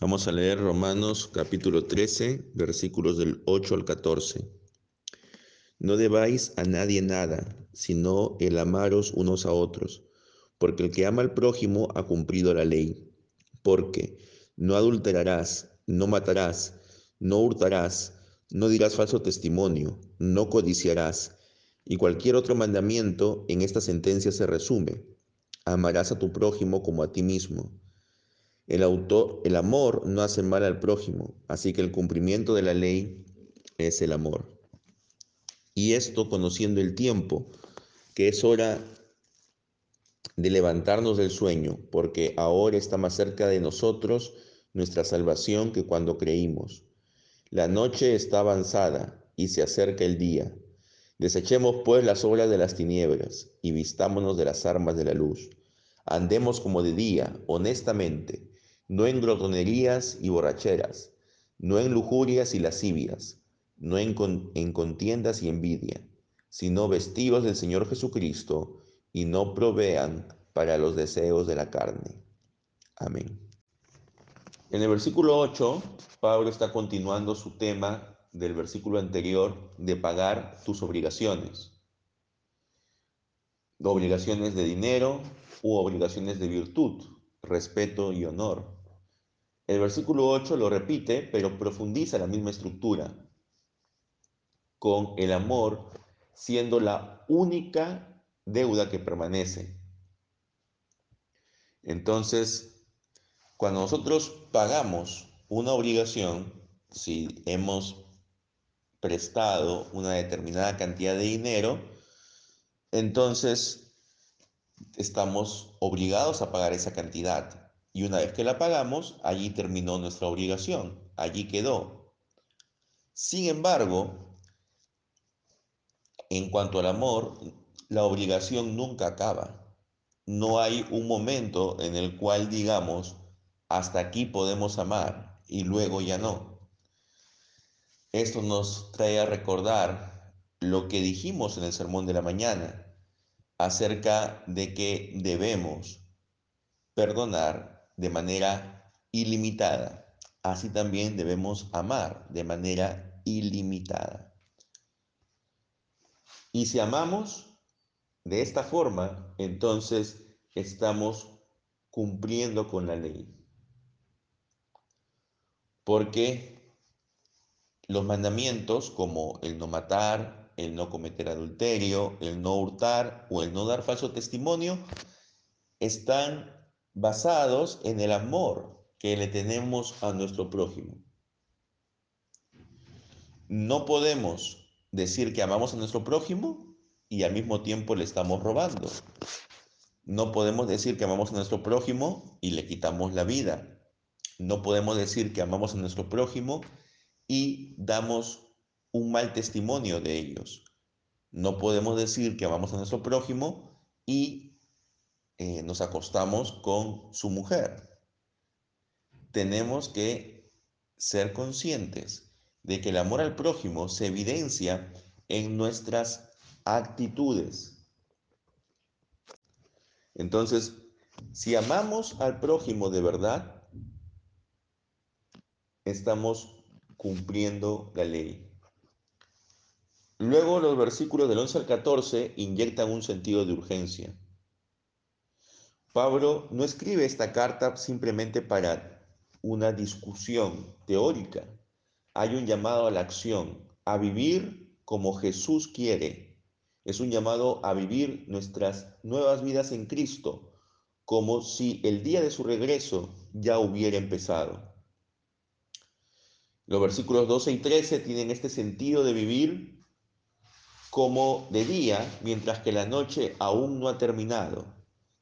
Vamos a leer Romanos capítulo 13, versículos del 8 al 14. No debáis a nadie nada, sino el amaros unos a otros, porque el que ama al prójimo ha cumplido la ley. Porque no adulterarás, no matarás, no hurtarás, no dirás falso testimonio, no codiciarás, y cualquier otro mandamiento en esta sentencia se resume. Amarás a tu prójimo como a ti mismo. El, autor, el amor no hace mal al prójimo, así que el cumplimiento de la ley es el amor. Y esto conociendo el tiempo, que es hora de levantarnos del sueño, porque ahora está más cerca de nosotros nuestra salvación que cuando creímos. La noche está avanzada y se acerca el día. Desechemos pues las obras de las tinieblas y vistámonos de las armas de la luz. Andemos como de día, honestamente no en glotonerías y borracheras, no en lujurias y lascivias, no en, en, contiendas y envidia, sino vestidos del Señor Jesucristo y no provean para los deseos de la carne. Amén. En el versículo 8, Pablo está continuando su tema del versículo anterior de pagar tus obligaciones. Obligaciones de dinero u obligaciones de virtud, respeto y honor. El versículo 8 lo repite, pero profundiza la misma estructura, con el amor siendo la única deuda que permanece. Entonces, cuando nosotros pagamos una obligación, si hemos prestado una determinada cantidad de dinero, entonces estamos obligados a pagar esa cantidad. Y una vez que la pagamos, allí terminó nuestra obligación, allí quedó. Sin embargo, en cuanto al amor, la obligación nunca acaba. No hay un momento en el cual digamos, hasta aquí podemos amar y luego ya no. Esto nos trae a recordar lo que dijimos en el sermón de la mañana acerca de que debemos perdonar de manera ilimitada. Así también debemos amar de manera ilimitada. Y si amamos de esta forma, entonces estamos cumpliendo con la ley. Porque los mandamientos como el no matar, el no cometer adulterio, el no hurtar o el no dar falso testimonio están basados en el amor que le tenemos a nuestro prójimo. No podemos decir que amamos a nuestro prójimo y al mismo tiempo le estamos robando. No podemos decir que amamos a nuestro prójimo y le quitamos la vida. No podemos decir que amamos a nuestro prójimo y damos un mal testimonio de ellos. No podemos decir que amamos a nuestro prójimo y eh, nos acostamos con su mujer. Tenemos que ser conscientes de que el amor al prójimo se evidencia en nuestras actitudes. Entonces, si amamos al prójimo de verdad, estamos cumpliendo la ley. Luego los versículos del 11 al 14 inyectan un sentido de urgencia. Pablo no escribe esta carta simplemente para una discusión teórica. Hay un llamado a la acción, a vivir como Jesús quiere. Es un llamado a vivir nuestras nuevas vidas en Cristo, como si el día de su regreso ya hubiera empezado. Los versículos 12 y 13 tienen este sentido de vivir como de día, mientras que la noche aún no ha terminado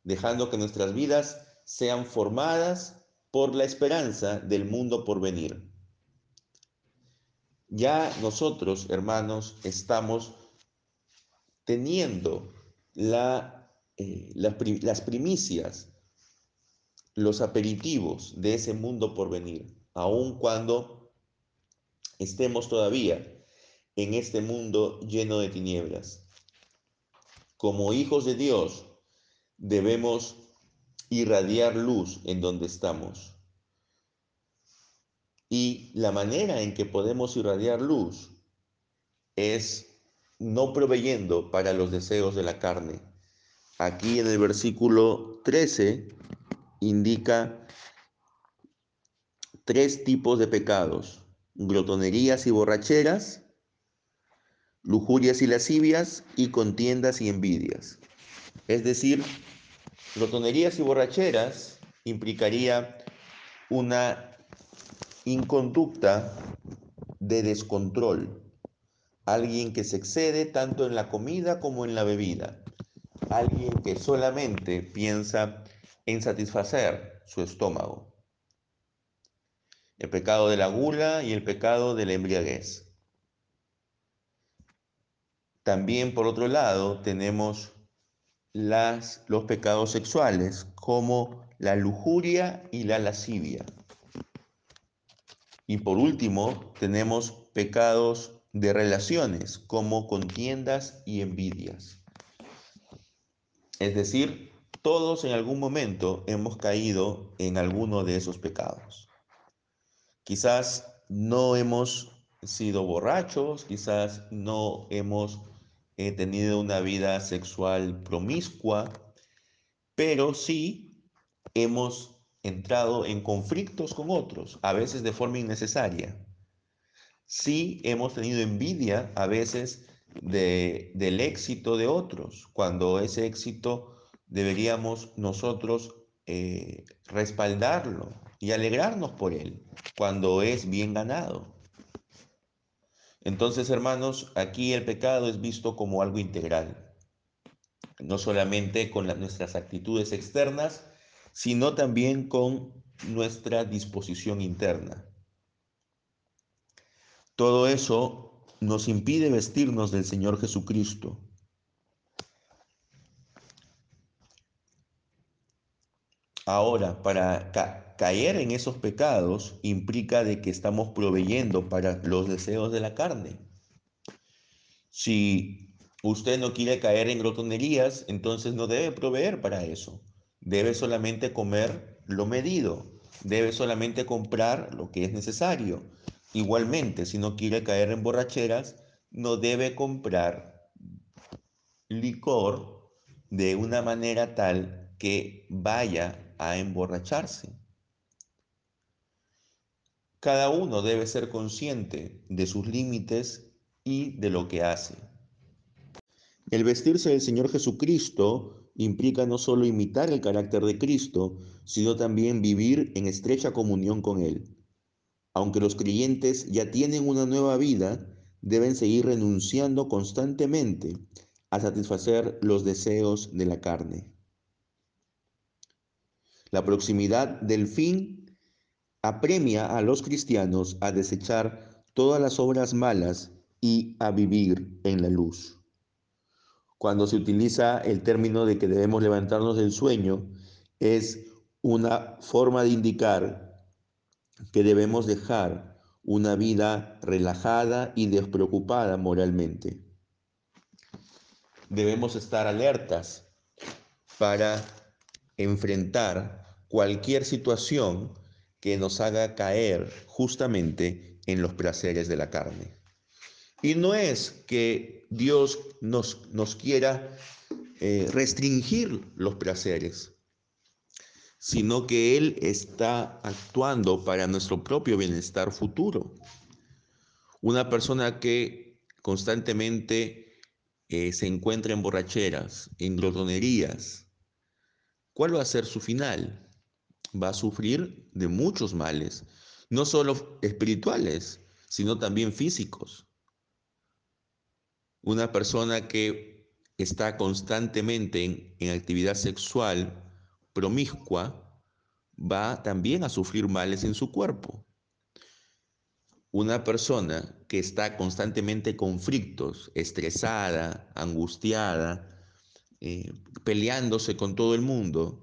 dejando que nuestras vidas sean formadas por la esperanza del mundo por venir. Ya nosotros, hermanos, estamos teniendo la, eh, las primicias, los aperitivos de ese mundo por venir, aun cuando estemos todavía en este mundo lleno de tinieblas. Como hijos de Dios, debemos irradiar luz en donde estamos. Y la manera en que podemos irradiar luz es no proveyendo para los deseos de la carne. Aquí en el versículo 13 indica tres tipos de pecados, glotonerías y borracheras, lujurias y lascivias y contiendas y envidias. Es decir, glotonerías y borracheras implicaría una inconducta de descontrol, alguien que se excede tanto en la comida como en la bebida, alguien que solamente piensa en satisfacer su estómago. El pecado de la gula y el pecado de la embriaguez. También, por otro lado, tenemos las, los pecados sexuales, como la lujuria y la lascivia. Y por último, tenemos pecados de relaciones, como contiendas y envidias. Es decir, todos en algún momento hemos caído en alguno de esos pecados. Quizás no hemos sido borrachos, quizás no hemos eh, tenido una vida sexual promiscua, pero sí hemos entrado en conflictos con otros, a veces de forma innecesaria. Sí hemos tenido envidia a veces de, del éxito de otros, cuando ese éxito deberíamos nosotros eh, respaldarlo y alegrarnos por él cuando es bien ganado. Entonces, hermanos, aquí el pecado es visto como algo integral, no solamente con nuestras actitudes externas, sino también con nuestra disposición interna. Todo eso nos impide vestirnos del Señor Jesucristo. Ahora, para caer en esos pecados implica de que estamos proveyendo para los deseos de la carne. Si usted no quiere caer en glotonerías, entonces no debe proveer para eso. Debe solamente comer lo medido. Debe solamente comprar lo que es necesario. Igualmente, si no quiere caer en borracheras, no debe comprar licor de una manera tal que vaya a emborracharse. Cada uno debe ser consciente de sus límites y de lo que hace. El vestirse del Señor Jesucristo implica no solo imitar el carácter de Cristo, sino también vivir en estrecha comunión con Él. Aunque los creyentes ya tienen una nueva vida, deben seguir renunciando constantemente a satisfacer los deseos de la carne. La proximidad del fin apremia a los cristianos a desechar todas las obras malas y a vivir en la luz. Cuando se utiliza el término de que debemos levantarnos del sueño, es una forma de indicar que debemos dejar una vida relajada y despreocupada moralmente. Debemos estar alertas para enfrentar cualquier situación que nos haga caer justamente en los placeres de la carne. Y no es que Dios nos, nos quiera eh, restringir los placeres, sino que Él está actuando para nuestro propio bienestar futuro. Una persona que constantemente eh, se encuentra en borracheras, en glotonerías, ¿cuál va a ser su final? Va a sufrir de muchos males, no solo espirituales, sino también físicos. Una persona que está constantemente en, en actividad sexual, promiscua va también a sufrir males en su cuerpo. Una persona que está constantemente en conflictos, estresada, angustiada, eh, peleándose con todo el mundo,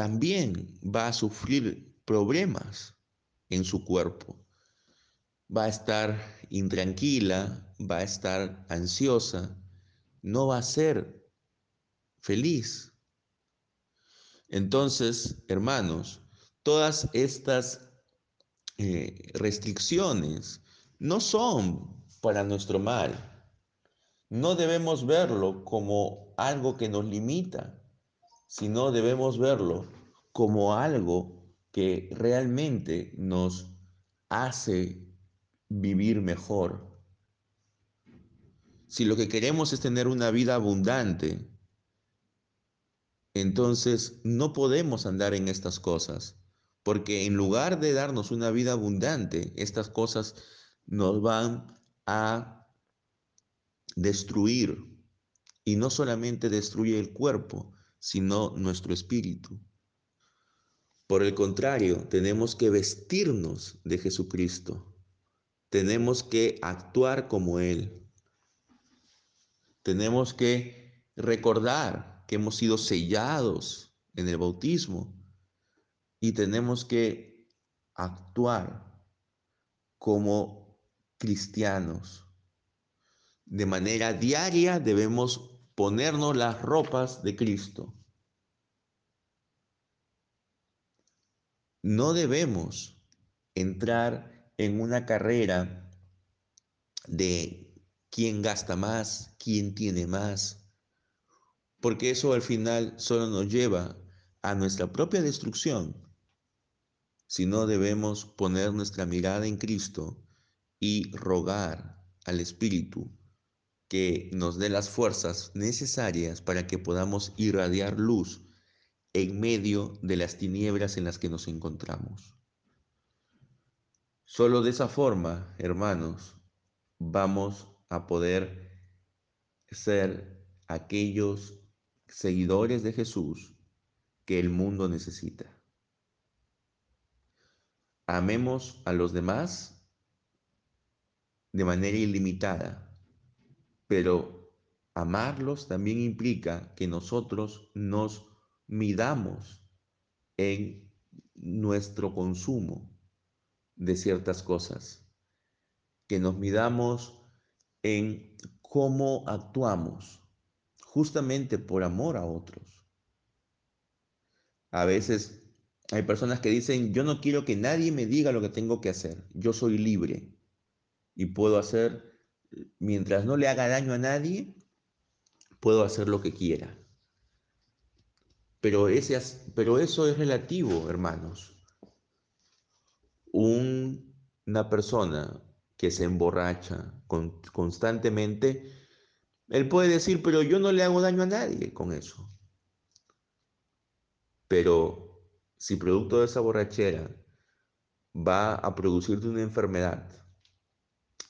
también va a sufrir problemas en su cuerpo. Va a estar intranquila, va a estar ansiosa, no va a ser feliz. Entonces, hermanos, todas estas eh, restricciones no son para nuestro mal. No debemos verlo como algo que nos limita, sino debemos verlo como algo que realmente nos hace vivir mejor. Si lo que queremos es tener una vida abundante, entonces no podemos andar en estas cosas, porque en lugar de darnos una vida abundante, estas cosas nos van a destruir. Y no solamente destruye el cuerpo, sino nuestro espíritu. Por el contrario, tenemos que vestirnos de Jesucristo. Tenemos que actuar como Él. Tenemos que recordar que hemos sido sellados en el bautismo y tenemos que actuar como cristianos. De manera diaria debemos ponernos las ropas de Cristo. No debemos entrar en una carrera de quién gasta más, quién tiene más, porque eso al final solo nos lleva a nuestra propia destrucción, sino debemos poner nuestra mirada en Cristo y rogar al Espíritu que nos dé las fuerzas necesarias para que podamos irradiar luz en medio de las tinieblas en las que nos encontramos. Solo de esa forma, hermanos, vamos a poder ser aquellos seguidores de Jesús que el mundo necesita. Amemos a los demás de manera ilimitada pero amarlos también implica que nosotros nos midamos en nuestro consumo de ciertas cosas, que nos midamos en cómo actuamos, justamente por amor a otros. A veces hay personas que dicen, yo no quiero que nadie me diga lo que tengo que hacer, yo soy libre y puedo hacer mientras no le haga daño a nadie, puedo hacer lo que quiera. Pero, ese, pero eso es relativo, hermanos. una persona que se emborracha constantemente, él puede decir, pero yo no le hago daño a nadie con eso. Pero si producto de esa borrachera va a producirte una enfermedad,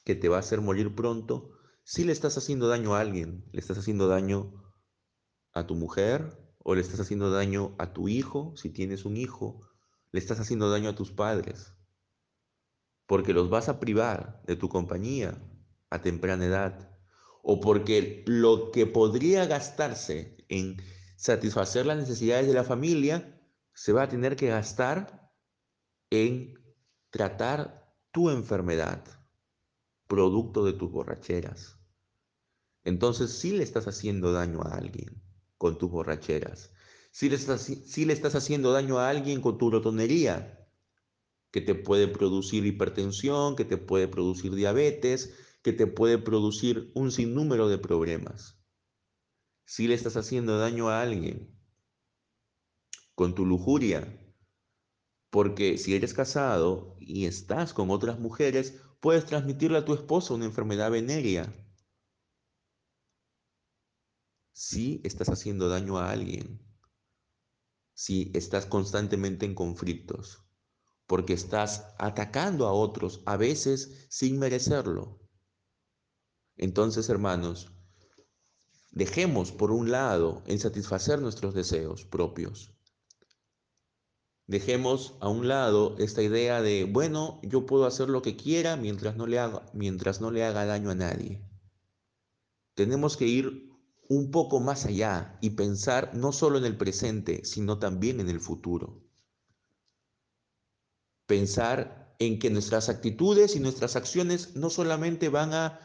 que te va a hacer morir pronto, si le estás haciendo daño a alguien, le estás haciendo daño a tu mujer o le estás haciendo daño a tu hijo, si tienes un hijo, le estás haciendo daño a tus padres, porque los vas a privar de tu compañía a temprana edad, o porque lo que podría gastarse en satisfacer las necesidades de la familia se va a tener que gastar en tratar tu enfermedad producto de tus borracheras. Entonces sí le estás haciendo daño a alguien con tus borracheras. Sí le estás, le estás haciendo daño a alguien con tu rotonería, que te puede producir hipertensión, que te puede producir diabetes, que te puede producir un sinnúmero de problemas. Si le estás haciendo daño a alguien con tu lujuria, porque si eres casado y estás con otras mujeres, puedes transmitirle a tu esposa una enfermedad venérea. Si estás haciendo daño a alguien, si estás constantemente en conflictos, porque estás atacando a otros, a veces sin merecerlo. Entonces, hermanos, dejemos por un lado en satisfacer nuestros deseos propios Dejemos a un lado esta idea de, bueno, yo puedo hacer lo que quiera mientras no le haga, mientras no le haga daño a nadie. Tenemos que ir un poco más allá y pensar no solo en el presente, sino también en el futuro. Pensar en que nuestras actitudes y nuestras acciones no solamente van a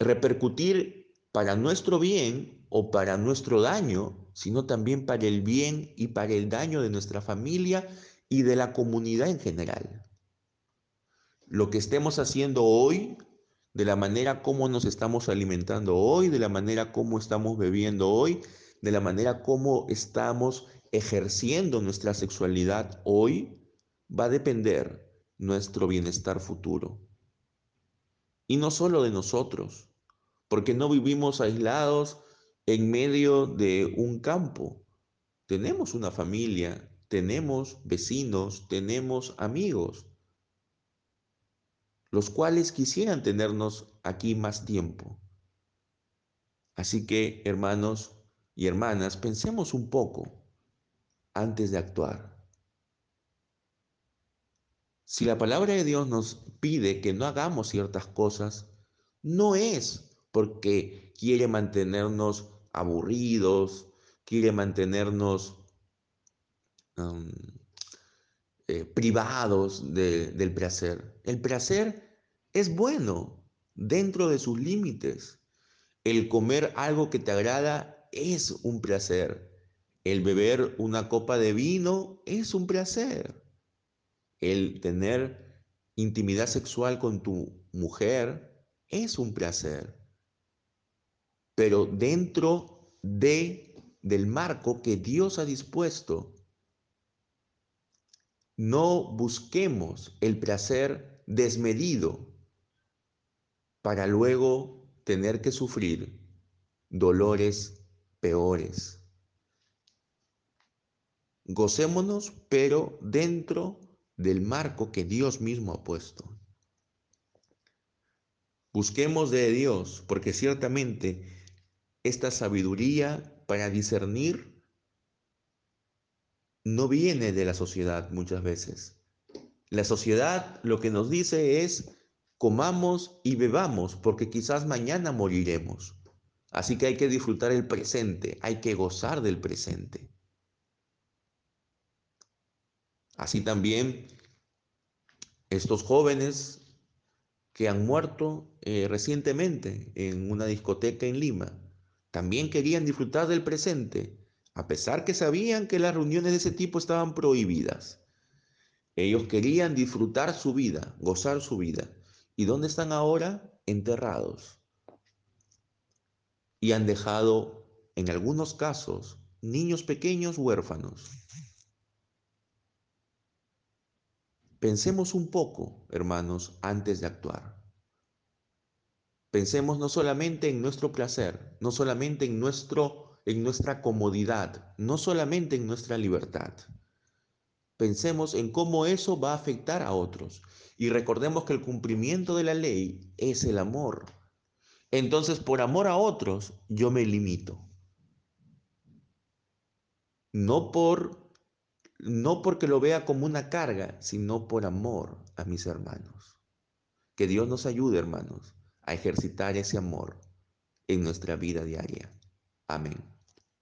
repercutir para nuestro bien o para nuestro daño, sino también para el bien y para el daño de nuestra familia y de la comunidad en general. lo que estemos haciendo hoy, de la manera como nos estamos alimentando hoy, de la manera como estamos bebiendo hoy, de la manera como estamos ejerciendo nuestra sexualidad hoy, va a depender nuestro bienestar futuro. Y no solo de nosotros, porque no vivimos aislados en medio de un campo. Tenemos una familia, tenemos vecinos, tenemos amigos, los cuales quisieran tenernos aquí más tiempo. Así que, hermanos y hermanas, pensemos un poco antes de actuar. Si la palabra de Dios nos pide que no hagamos ciertas cosas, no es porque quiere mantenernos aburridos, quiere mantenernos eh, privados del placer. El placer es bueno dentro de sus límites. El comer algo que te agrada es un placer. El beber una copa de vino es un placer. El tener intimidad sexual con tu mujer es un placer. Pero dentro de del marco que Dios ha dispuesto, no busquemos el placer desmedido para luego tener que sufrir dolores peores. Gocémonos, pero dentro del marco que Dios mismo ha puesto. Busquemos de Dios, porque ciertamente esta sabiduría para discernir no viene de la sociedad muchas veces. La sociedad lo que nos dice es comamos y bebamos, porque quizás mañana moriremos. Así que hay que disfrutar el presente, hay que gozar del presente. Así también estos jóvenes que han muerto eh, recientemente en una discoteca en Lima, también querían disfrutar del presente, a pesar que sabían que las reuniones de ese tipo estaban prohibidas. Ellos querían disfrutar su vida, gozar su vida. ¿Y dónde están ahora? Enterrados. Y han dejado, en algunos casos, niños pequeños huérfanos. Pensemos un poco, hermanos, antes de actuar. Pensemos no solamente en nuestro placer, no solamente en, nuestro, en nuestra comodidad, no solamente en nuestra libertad. Pensemos en cómo eso va a afectar a otros. Y recordemos que el cumplimiento de la ley es el amor. Entonces, por amor a otros, yo me limito. No por no porque lo vea como una carga, sino por amor a mis hermanos. Que Dios nos ayude, hermanos, a ejercitar ese amor en nuestra vida diaria. Amén.